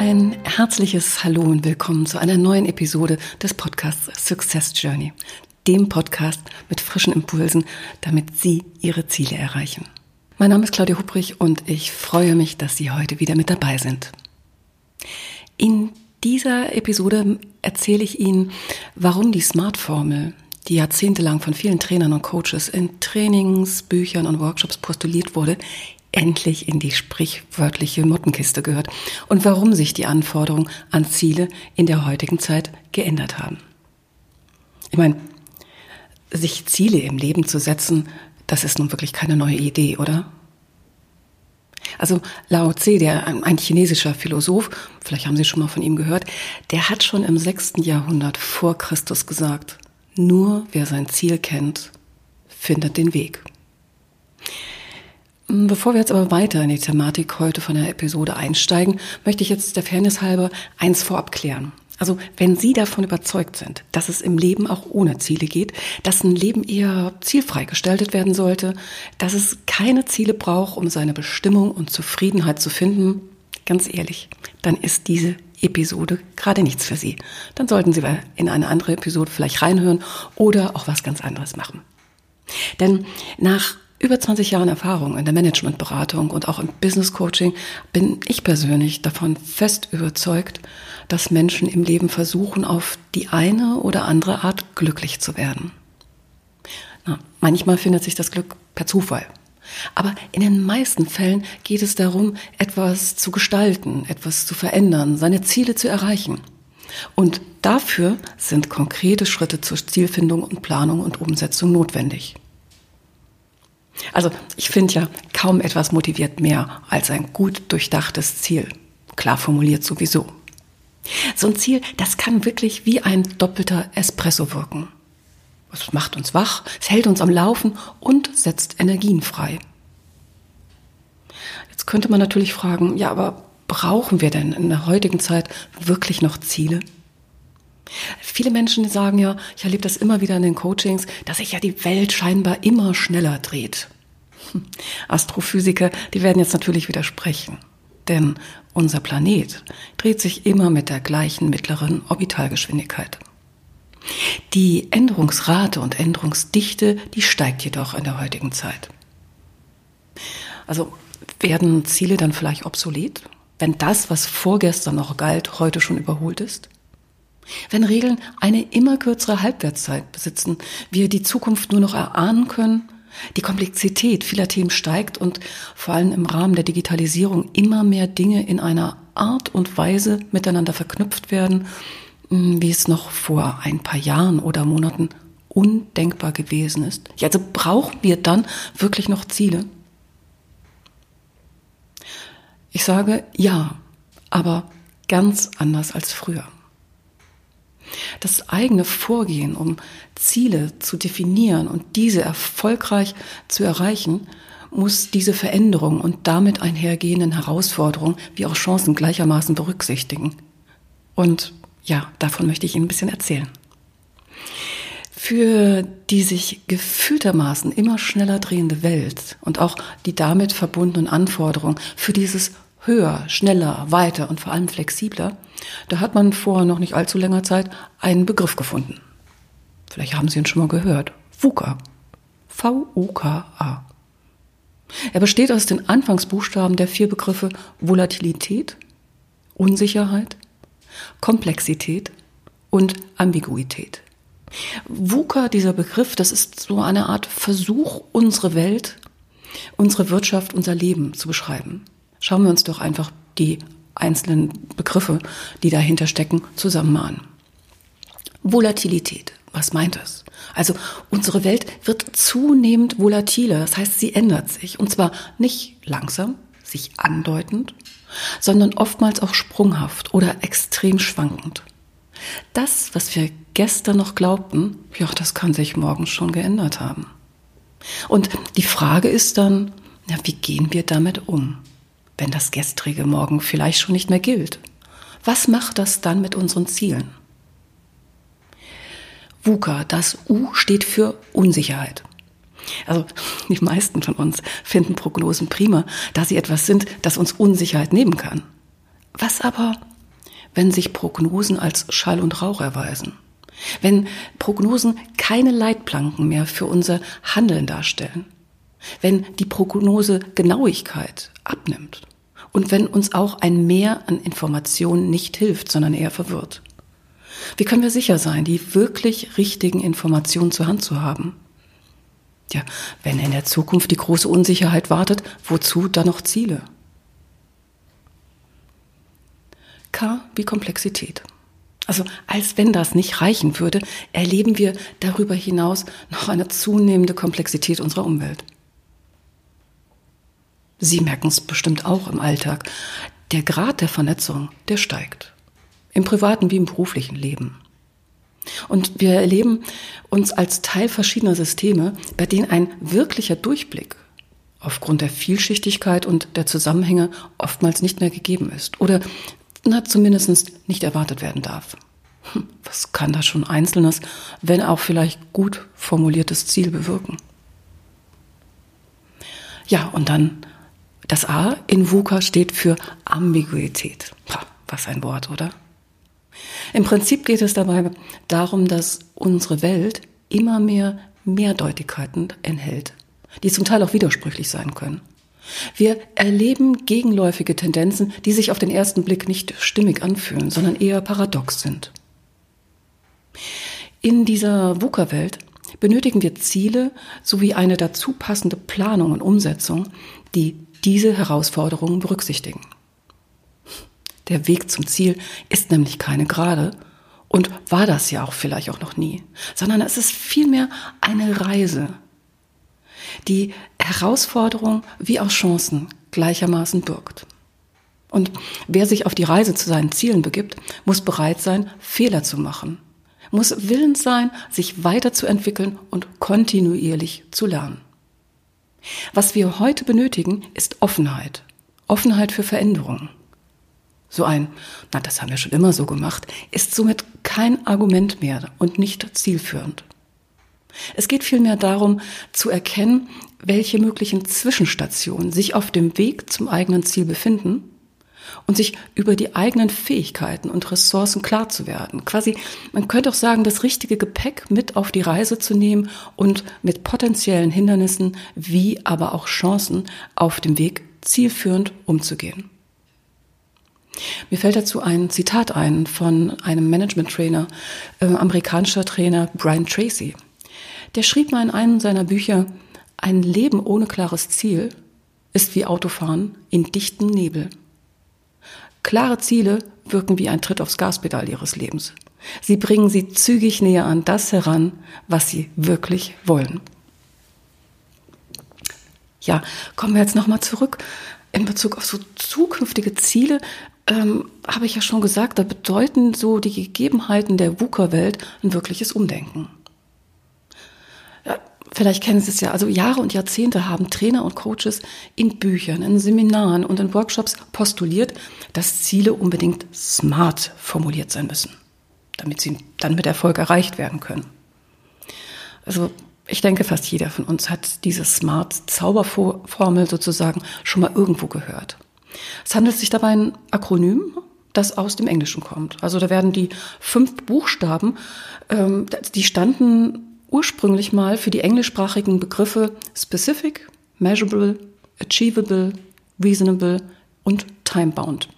Ein herzliches Hallo und willkommen zu einer neuen Episode des Podcasts Success Journey, dem Podcast mit frischen Impulsen, damit Sie Ihre Ziele erreichen. Mein Name ist Claudia Hubrich und ich freue mich, dass Sie heute wieder mit dabei sind. In dieser Episode erzähle ich Ihnen, warum die Smart-Formel, die jahrzehntelang von vielen Trainern und Coaches in Trainings, Büchern und Workshops postuliert wurde, endlich in die sprichwörtliche Mottenkiste gehört und warum sich die Anforderungen an Ziele in der heutigen Zeit geändert haben. Ich meine, sich Ziele im Leben zu setzen, das ist nun wirklich keine neue Idee, oder? Also Lao Tse, der ein chinesischer Philosoph, vielleicht haben Sie schon mal von ihm gehört, der hat schon im sechsten Jahrhundert vor Christus gesagt, nur wer sein Ziel kennt, findet den Weg. Bevor wir jetzt aber weiter in die Thematik heute von der Episode einsteigen, möchte ich jetzt der Fairness halber eins vorab klären. Also wenn Sie davon überzeugt sind, dass es im Leben auch ohne Ziele geht, dass ein Leben eher zielfrei gestaltet werden sollte, dass es keine Ziele braucht, um seine Bestimmung und Zufriedenheit zu finden, ganz ehrlich, dann ist diese Episode gerade nichts für Sie. Dann sollten Sie in eine andere Episode vielleicht reinhören oder auch was ganz anderes machen. Denn nach über 20 Jahren Erfahrung in der Managementberatung und auch im Business Coaching bin ich persönlich davon fest überzeugt, dass Menschen im Leben versuchen, auf die eine oder andere Art glücklich zu werden. Na, manchmal findet sich das Glück per Zufall. Aber in den meisten Fällen geht es darum, etwas zu gestalten, etwas zu verändern, seine Ziele zu erreichen. Und dafür sind konkrete Schritte zur Zielfindung und Planung und Umsetzung notwendig. Also ich finde ja, kaum etwas motiviert mehr als ein gut durchdachtes Ziel. Klar formuliert sowieso. So ein Ziel, das kann wirklich wie ein doppelter Espresso wirken. Es macht uns wach, es hält uns am Laufen und setzt Energien frei. Jetzt könnte man natürlich fragen, ja, aber brauchen wir denn in der heutigen Zeit wirklich noch Ziele? Viele Menschen sagen ja, ich erlebe das immer wieder in den Coachings, dass sich ja die Welt scheinbar immer schneller dreht. Hm. Astrophysiker, die werden jetzt natürlich widersprechen. Denn unser Planet dreht sich immer mit der gleichen mittleren Orbitalgeschwindigkeit. Die Änderungsrate und Änderungsdichte, die steigt jedoch in der heutigen Zeit. Also werden Ziele dann vielleicht obsolet, wenn das, was vorgestern noch galt, heute schon überholt ist? Wenn Regeln eine immer kürzere Halbwertszeit besitzen, wir die Zukunft nur noch erahnen können, die Komplexität vieler Themen steigt und vor allem im Rahmen der Digitalisierung immer mehr Dinge in einer Art und Weise miteinander verknüpft werden, hm, wie es noch vor ein paar Jahren oder Monaten undenkbar gewesen ist. Ja, also brauchen wir dann wirklich noch Ziele? Ich sage ja, aber ganz anders als früher. Das eigene Vorgehen, um Ziele zu definieren und diese erfolgreich zu erreichen, muss diese Veränderung und damit einhergehenden Herausforderungen wie auch Chancen gleichermaßen berücksichtigen. Und ja, davon möchte ich Ihnen ein bisschen erzählen. Für die sich gefühltermaßen immer schneller drehende Welt und auch die damit verbundenen Anforderungen für dieses höher, schneller, weiter und vor allem flexibler, da hat man vor noch nicht allzu langer Zeit einen Begriff gefunden. Vielleicht haben Sie ihn schon mal gehört. VUCA. V-U-K-A. Er besteht aus den Anfangsbuchstaben der vier Begriffe Volatilität, Unsicherheit, Komplexität und Ambiguität. VUCA, dieser Begriff, das ist so eine Art Versuch, unsere Welt, unsere Wirtschaft, unser Leben zu beschreiben. Schauen wir uns doch einfach die einzelnen Begriffe, die dahinter stecken, zusammen an. Volatilität. Was meint das? Also unsere Welt wird zunehmend volatiler, das heißt, sie ändert sich. Und zwar nicht langsam, sich andeutend, sondern oftmals auch sprunghaft oder extrem schwankend. Das, was wir gestern noch glaubten, ja, das kann sich morgen schon geändert haben. Und die Frage ist dann, ja, wie gehen wir damit um, wenn das gestrige Morgen vielleicht schon nicht mehr gilt? Was macht das dann mit unseren Zielen? VUCA, das U steht für Unsicherheit. Also die meisten von uns finden Prognosen prima, da sie etwas sind, das uns Unsicherheit nehmen kann. Was aber, wenn sich Prognosen als Schall und Rauch erweisen? Wenn Prognosen keine Leitplanken mehr für unser Handeln darstellen? Wenn die Prognose Genauigkeit abnimmt? Und wenn uns auch ein Mehr an Informationen nicht hilft, sondern eher verwirrt? Wie können wir sicher sein, die wirklich richtigen Informationen zur Hand zu haben? Ja, wenn in der Zukunft die große Unsicherheit wartet, wozu dann noch Ziele? K wie Komplexität. Also als wenn das nicht reichen würde, erleben wir darüber hinaus noch eine zunehmende Komplexität unserer Umwelt. Sie merken es bestimmt auch im Alltag. Der Grad der Vernetzung, der steigt. Im privaten wie im beruflichen Leben. Und wir erleben uns als Teil verschiedener Systeme, bei denen ein wirklicher Durchblick aufgrund der Vielschichtigkeit und der Zusammenhänge oftmals nicht mehr gegeben ist oder na, zumindest nicht erwartet werden darf. Hm, was kann da schon Einzelnes, wenn auch vielleicht gut formuliertes Ziel bewirken? Ja, und dann das A in VUCA steht für Ambiguität. Was ein Wort, oder? Im Prinzip geht es dabei darum, dass unsere Welt immer mehr Mehrdeutigkeiten enthält, die zum Teil auch widersprüchlich sein können. Wir erleben gegenläufige Tendenzen, die sich auf den ersten Blick nicht stimmig anfühlen, sondern eher paradox sind. In dieser VUCA-Welt benötigen wir Ziele sowie eine dazu passende Planung und Umsetzung, die diese Herausforderungen berücksichtigen. Der Weg zum Ziel ist nämlich keine gerade und war das ja auch vielleicht auch noch nie, sondern es ist vielmehr eine Reise, die Herausforderung wie auch Chancen gleichermaßen birgt. Und wer sich auf die Reise zu seinen Zielen begibt, muss bereit sein, Fehler zu machen, muss willens sein, sich weiterzuentwickeln und kontinuierlich zu lernen. Was wir heute benötigen, ist Offenheit. Offenheit für Veränderungen. So ein, na, das haben wir schon immer so gemacht, ist somit kein Argument mehr und nicht zielführend. Es geht vielmehr darum, zu erkennen, welche möglichen Zwischenstationen sich auf dem Weg zum eigenen Ziel befinden und sich über die eigenen Fähigkeiten und Ressourcen klar zu werden. Quasi, man könnte auch sagen, das richtige Gepäck mit auf die Reise zu nehmen und mit potenziellen Hindernissen wie aber auch Chancen auf dem Weg zielführend umzugehen. Mir fällt dazu ein Zitat ein von einem Management-Trainer, äh, amerikanischer Trainer Brian Tracy. Der schrieb mal in einem seiner Bücher, ein Leben ohne klares Ziel ist wie Autofahren in dichtem Nebel. Klare Ziele wirken wie ein Tritt aufs Gaspedal ihres Lebens. Sie bringen sie zügig näher an das heran, was sie wirklich wollen. Ja, kommen wir jetzt nochmal zurück in Bezug auf so zukünftige Ziele ähm, habe ich ja schon gesagt, da bedeuten so die Gegebenheiten der VUCA-Welt ein wirkliches Umdenken. Ja, vielleicht kennen Sie es ja, also Jahre und Jahrzehnte haben Trainer und Coaches in Büchern, in Seminaren und in Workshops postuliert, dass Ziele unbedingt smart formuliert sein müssen, damit sie dann mit Erfolg erreicht werden können. Also ich denke, fast jeder von uns hat diese Smart-Zauberformel sozusagen schon mal irgendwo gehört. Es handelt sich dabei ein Akronym, das aus dem Englischen kommt. Also da werden die fünf Buchstaben, ähm, die standen ursprünglich mal für die englischsprachigen Begriffe specific, measurable, achievable, reasonable und time-bound.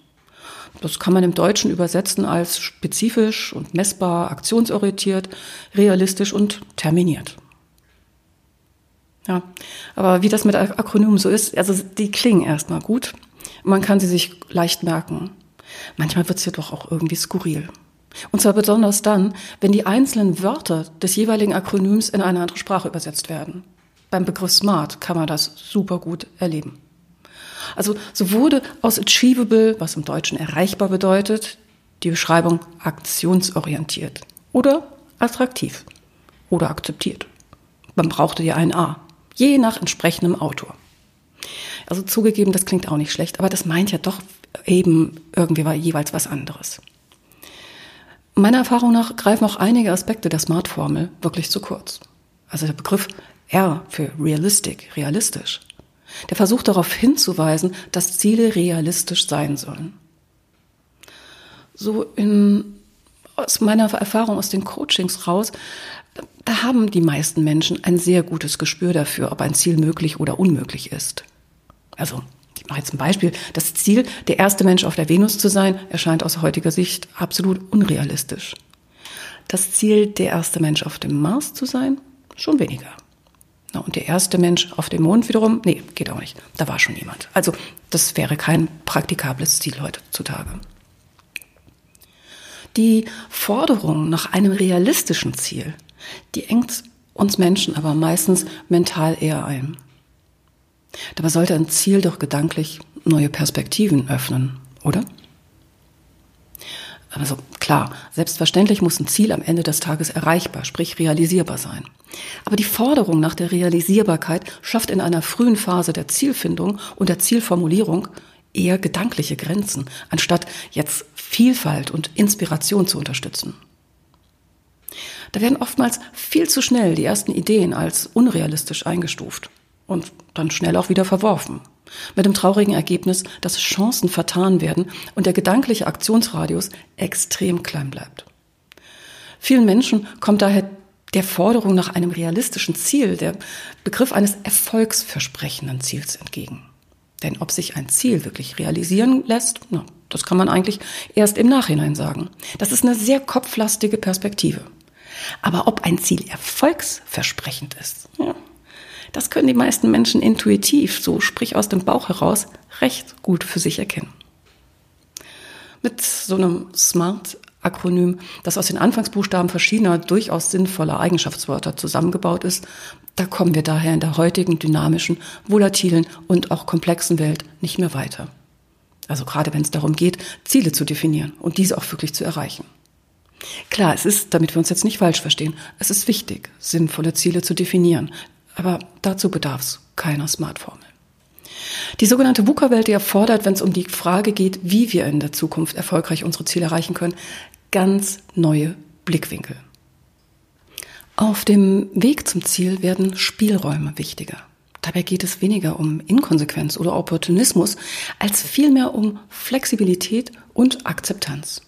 Das kann man im Deutschen übersetzen als spezifisch und messbar, aktionsorientiert, realistisch und terminiert. Ja, aber wie das mit Akronymen so ist, also die klingen erstmal gut, man kann sie sich leicht merken. Manchmal wird es jedoch auch irgendwie skurril. Und zwar besonders dann, wenn die einzelnen Wörter des jeweiligen Akronyms in eine andere Sprache übersetzt werden. Beim Begriff Smart kann man das super gut erleben. Also so wurde aus achievable, was im Deutschen erreichbar bedeutet, die Beschreibung aktionsorientiert oder attraktiv oder akzeptiert. Man brauchte ja ein A, je nach entsprechendem Autor. Also zugegeben, das klingt auch nicht schlecht, aber das meint ja doch eben irgendwie jeweils was anderes. Meiner Erfahrung nach greifen auch einige Aspekte der Smart-Formel wirklich zu kurz. Also der Begriff R für realistic, realistisch, der versucht darauf hinzuweisen, dass Ziele realistisch sein sollen. So in, aus meiner Erfahrung aus den Coachings raus, da haben die meisten Menschen ein sehr gutes Gespür dafür, ob ein Ziel möglich oder unmöglich ist. Also, ich mache jetzt ein Beispiel. Das Ziel, der erste Mensch auf der Venus zu sein, erscheint aus heutiger Sicht absolut unrealistisch. Das Ziel, der erste Mensch auf dem Mars zu sein, schon weniger. Na, und der erste Mensch auf dem Mond wiederum, nee, geht auch nicht. Da war schon jemand. Also das wäre kein praktikables Ziel heutzutage. Die Forderung nach einem realistischen Ziel, die engt uns Menschen aber meistens mental eher ein. Dabei sollte ein Ziel doch gedanklich neue Perspektiven öffnen, oder? Also klar, selbstverständlich muss ein Ziel am Ende des Tages erreichbar, sprich realisierbar sein. Aber die Forderung nach der Realisierbarkeit schafft in einer frühen Phase der Zielfindung und der Zielformulierung eher gedankliche Grenzen, anstatt jetzt Vielfalt und Inspiration zu unterstützen. Da werden oftmals viel zu schnell die ersten Ideen als unrealistisch eingestuft und dann schnell auch wieder verworfen. Mit dem traurigen Ergebnis, dass Chancen vertan werden und der gedankliche Aktionsradius extrem klein bleibt. Vielen Menschen kommt daher der Forderung nach einem realistischen Ziel, der Begriff eines erfolgsversprechenden Ziels entgegen. Denn ob sich ein Ziel wirklich realisieren lässt, na, das kann man eigentlich erst im Nachhinein sagen. Das ist eine sehr kopflastige Perspektive. Aber ob ein Ziel erfolgsversprechend ist, ja, das können die meisten Menschen intuitiv, so sprich aus dem Bauch heraus, recht gut für sich erkennen. Mit so einem SMART-Akronym, das aus den Anfangsbuchstaben verschiedener durchaus sinnvoller Eigenschaftswörter zusammengebaut ist, da kommen wir daher in der heutigen dynamischen, volatilen und auch komplexen Welt nicht mehr weiter. Also gerade wenn es darum geht, Ziele zu definieren und diese auch wirklich zu erreichen. Klar, es ist, damit wir uns jetzt nicht falsch verstehen, es ist wichtig, sinnvolle Ziele zu definieren, aber dazu bedarf es keiner Smartformel. Die sogenannte VUCA-Welt, erfordert, wenn es um die Frage geht, wie wir in der Zukunft erfolgreich unsere Ziele erreichen können, ganz neue Blickwinkel. Auf dem Weg zum Ziel werden Spielräume wichtiger. Dabei geht es weniger um Inkonsequenz oder Opportunismus, als vielmehr um Flexibilität und Akzeptanz.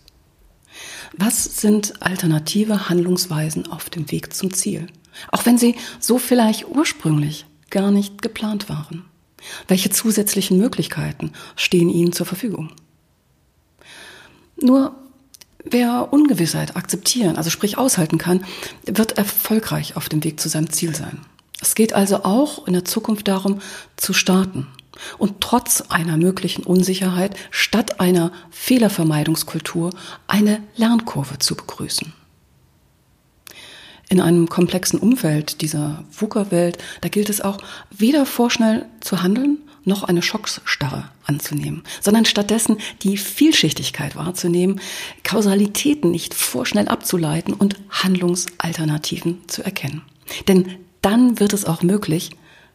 Was sind alternative Handlungsweisen auf dem Weg zum Ziel? Auch wenn sie so vielleicht ursprünglich gar nicht geplant waren. Welche zusätzlichen Möglichkeiten stehen ihnen zur Verfügung? Nur wer Ungewissheit akzeptieren, also sprich aushalten kann, wird erfolgreich auf dem Weg zu seinem Ziel sein. Es geht also auch in der Zukunft darum, zu starten und trotz einer möglichen Unsicherheit statt einer Fehlervermeidungskultur eine Lernkurve zu begrüßen. In einem komplexen Umfeld dieser VUCA-Welt, da gilt es auch, weder vorschnell zu handeln, noch eine Schocksstarre anzunehmen, sondern stattdessen die Vielschichtigkeit wahrzunehmen, Kausalitäten nicht vorschnell abzuleiten und Handlungsalternativen zu erkennen. Denn dann wird es auch möglich,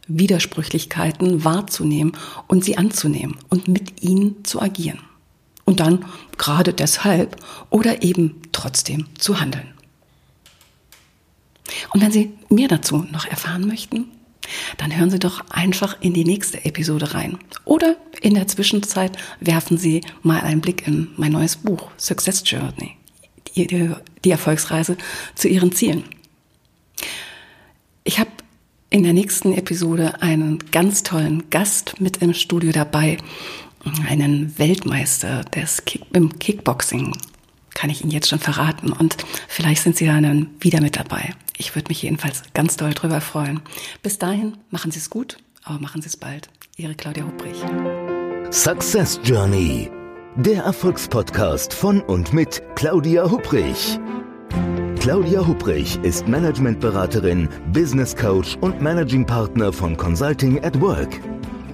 Widersprüchlichkeiten wahrzunehmen und sie anzunehmen und mit ihnen zu agieren. Und dann gerade deshalb oder eben trotzdem zu handeln. Und wenn Sie mehr dazu noch erfahren möchten, dann hören Sie doch einfach in die nächste Episode rein. Oder in der Zwischenzeit werfen Sie mal einen Blick in mein neues Buch Success Journey, die, Erfolgsreise zu Ihren Zielen. Ich habe in der nächsten Episode einen ganz tollen Gast mit im Studio dabei, einen Weltmeister des Kick im Kickboxing, kann ich Ihnen jetzt schon verraten. Und vielleicht sind Sie dann wieder mit dabei. Ich würde mich jedenfalls ganz doll drüber freuen. Bis dahin, machen Sie es gut, aber machen Sie es bald. Ihre Claudia Hubrich. Success Journey. Der Erfolgspodcast von und mit Claudia Hubrich. Claudia Hubrich ist Managementberaterin, Business Coach und Managing Partner von Consulting at Work.